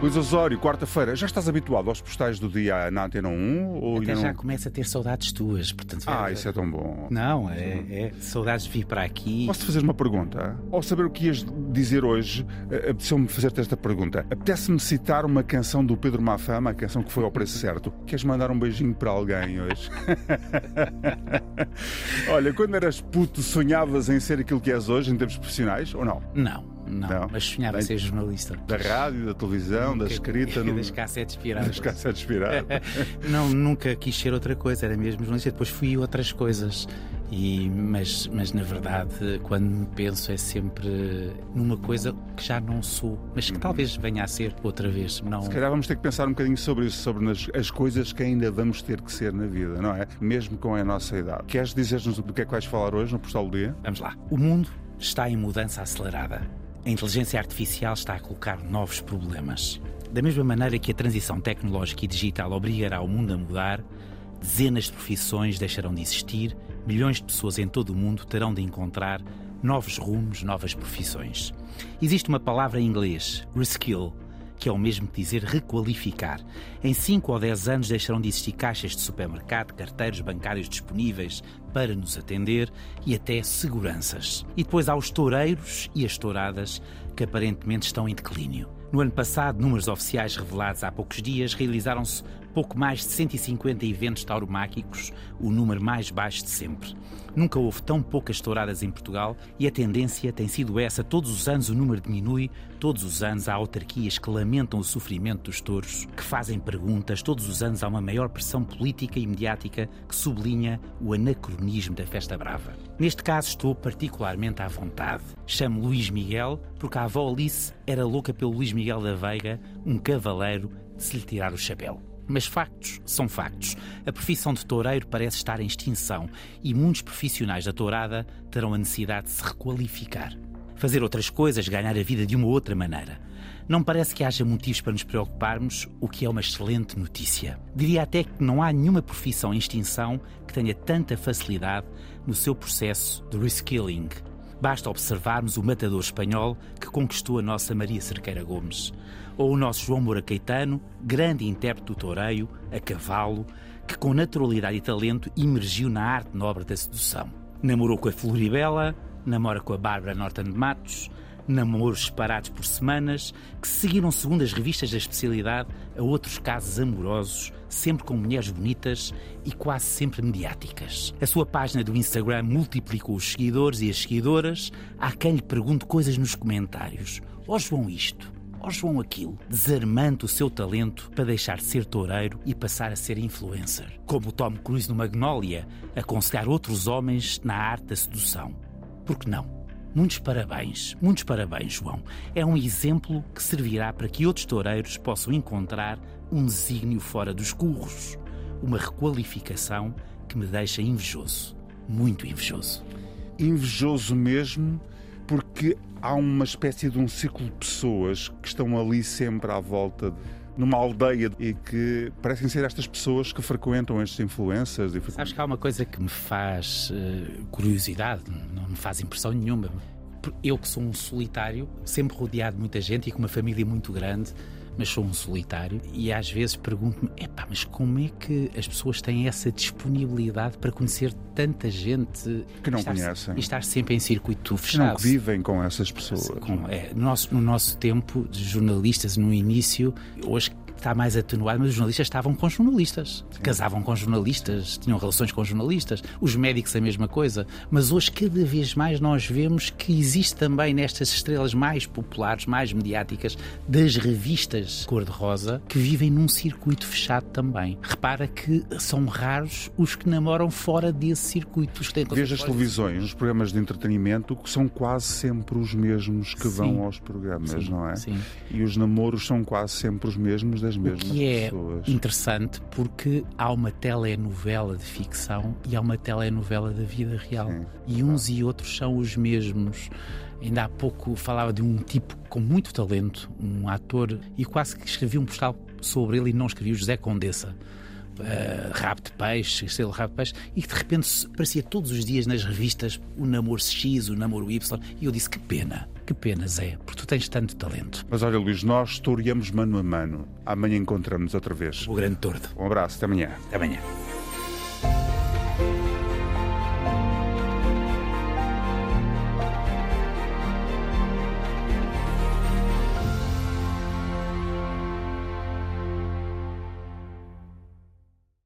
Luís Osório, quarta-feira, já estás habituado aos postais do dia na Antena 1? Ou Até ainda já não... começa a ter saudades tuas, portanto... Ah, isso é tão bom. Não, é, é saudades de vir para aqui. Posso-te fazer uma pergunta? Ao saber o que ias dizer hoje, eh, apeteceu-me fazer-te esta pergunta. Apetece-me citar uma canção do Pedro Mafama, a canção que foi ao preço certo. Queres mandar um beijinho para alguém hoje? Olha, quando eras puto, sonhavas em ser aquilo que és hoje, em termos profissionais, ou não? Não, não, Não. mas sonhava Bem- ser jornalista. Da rádio, da televisão, da escrita, no... das cassetes piratas. das cassetes piratas. Não, nunca quis ser outra coisa, era mesmo jornalista. Depois fui outras coisas. E, mas, mas na verdade, quando me penso, é sempre numa coisa que já não sou, mas que talvez venha a ser outra vez. Não... Uhum. Se calhar vamos ter que pensar um bocadinho sobre isso, sobre nas- as coisas que ainda vamos ter que ser na vida, não é? Mesmo com a nossa idade. Queres dizer-nos do que é que vais falar hoje no Postal do Dia? Vamos lá. O mundo está em mudança acelerada. A inteligência artificial está a colocar novos problemas. Da mesma maneira que a transição tecnológica e digital obrigará o mundo a mudar, dezenas de profissões deixarão de existir, milhões de pessoas em todo o mundo terão de encontrar novos rumos, novas profissões. Existe uma palavra em inglês, reskill, que é o mesmo que dizer requalificar. Em 5 ou 10 anos deixarão de existir caixas de supermercado, carteiros bancários disponíveis para nos atender e até seguranças. E depois há os toureiros e as touradas que aparentemente estão em declínio. No ano passado, números oficiais revelados há poucos dias, realizaram-se pouco mais de 150 eventos tauromáquicos, o número mais baixo de sempre. Nunca houve tão poucas touradas em Portugal e a tendência tem sido essa. Todos os anos o número diminui, todos os anos há autarquias que lamentam o sofrimento dos touros, que fazem perguntas, todos os anos há uma maior pressão política e mediática que sublinha o anacronismo da festa brava. Neste caso estou particularmente à vontade. Chamo Luís Miguel porque a avó Alice era louca pelo Luís Miguel da Veiga, um cavaleiro de se lhe tirar o chapéu. Mas factos são factos. A profissão de toureiro parece estar em extinção e muitos profissionais da tourada terão a necessidade de se requalificar. Fazer outras coisas, ganhar a vida de uma outra maneira. Não parece que haja motivos para nos preocuparmos, o que é uma excelente notícia. Diria até que não há nenhuma profissão em extinção que tenha tanta facilidade no seu processo de reskilling. Basta observarmos o matador espanhol que conquistou a nossa Maria Cerqueira Gomes, ou o nosso João Moura Caetano, grande intérprete do toureio, a cavalo, que com naturalidade e talento emergiu na arte nobre da sedução. Namorou com a Floribela, namora com a Bárbara Norton de Matos, namoros parados por semanas, que seguiram, segundo as revistas da especialidade, a outros casos amorosos, sempre com mulheres bonitas e quase sempre mediáticas. A sua página do Instagram multiplicou os seguidores e as seguidoras. Há quem lhe pergunte coisas nos comentários. Ó João isto, ó João aquilo, desarmando o seu talento para deixar de ser toureiro e passar a ser influencer. Como o Tom Cruise no Magnolia, aconselhar outros homens na arte da sedução. Por que não? Muitos parabéns, muitos parabéns, João. É um exemplo que servirá para que outros toureiros possam encontrar um desígnio fora dos curros. Uma requalificação que me deixa invejoso, muito invejoso. Invejoso mesmo, porque há uma espécie de um ciclo de pessoas que estão ali sempre à volta de- numa aldeia e que parecem ser estas pessoas que frequentam estes influencers. E Sabes que há uma coisa que me faz eh, curiosidade, não me faz impressão nenhuma. Eu que sou um solitário, sempre rodeado de muita gente e com uma família muito grande, mas sou um solitário e às vezes pergunto-me, epá, mas como é que as pessoas têm essa disponibilidade para conhecer tanta gente Que não estar, conhecem. e estar sempre em circuito que não fechado? vivem com essas pessoas. Com- é, no, nosso, no nosso tempo de jornalistas, no início, hoje está mais atenuado, mas os jornalistas estavam com jornalistas, casavam com jornalistas, tinham relações com jornalistas, os médicos a mesma coisa. Mas hoje, cada vez mais, nós vemos que existe também nestas estrelas mais populares, mais mediáticas, das revistas cor-de-rosa, que vivem num circuito fechado também. Repara que são raros os que namoram fora desse circuito. Os que têm Veja as televisões, os programas de entretenimento, que são quase sempre os mesmos que vão Sim. aos programas, Sim, não é? sim. E os namoros são quase sempre os mesmos das O mesmas que é pessoas. interessante porque há uma telenovela de ficção e há uma telenovela da vida real. Sim, e uns e outros são os mesmos. Ainda há pouco falava de um tipo com muito talento, um ator, e quase que escrevi um postal sobre ele e não escrevi o José Condessa. uh, rabo de peixe, estrela rabo de peixe, e que de repente aparecia todos os dias nas revistas o namoro X, o namoro Y, e eu disse: que pena, que pena, Zé, porque tu tens tanto talento. Mas olha, Luís, nós historiamos mano a mano. Amanhã encontramos outra vez. O grande tordo. Um abraço, até amanhã. Até amanhã.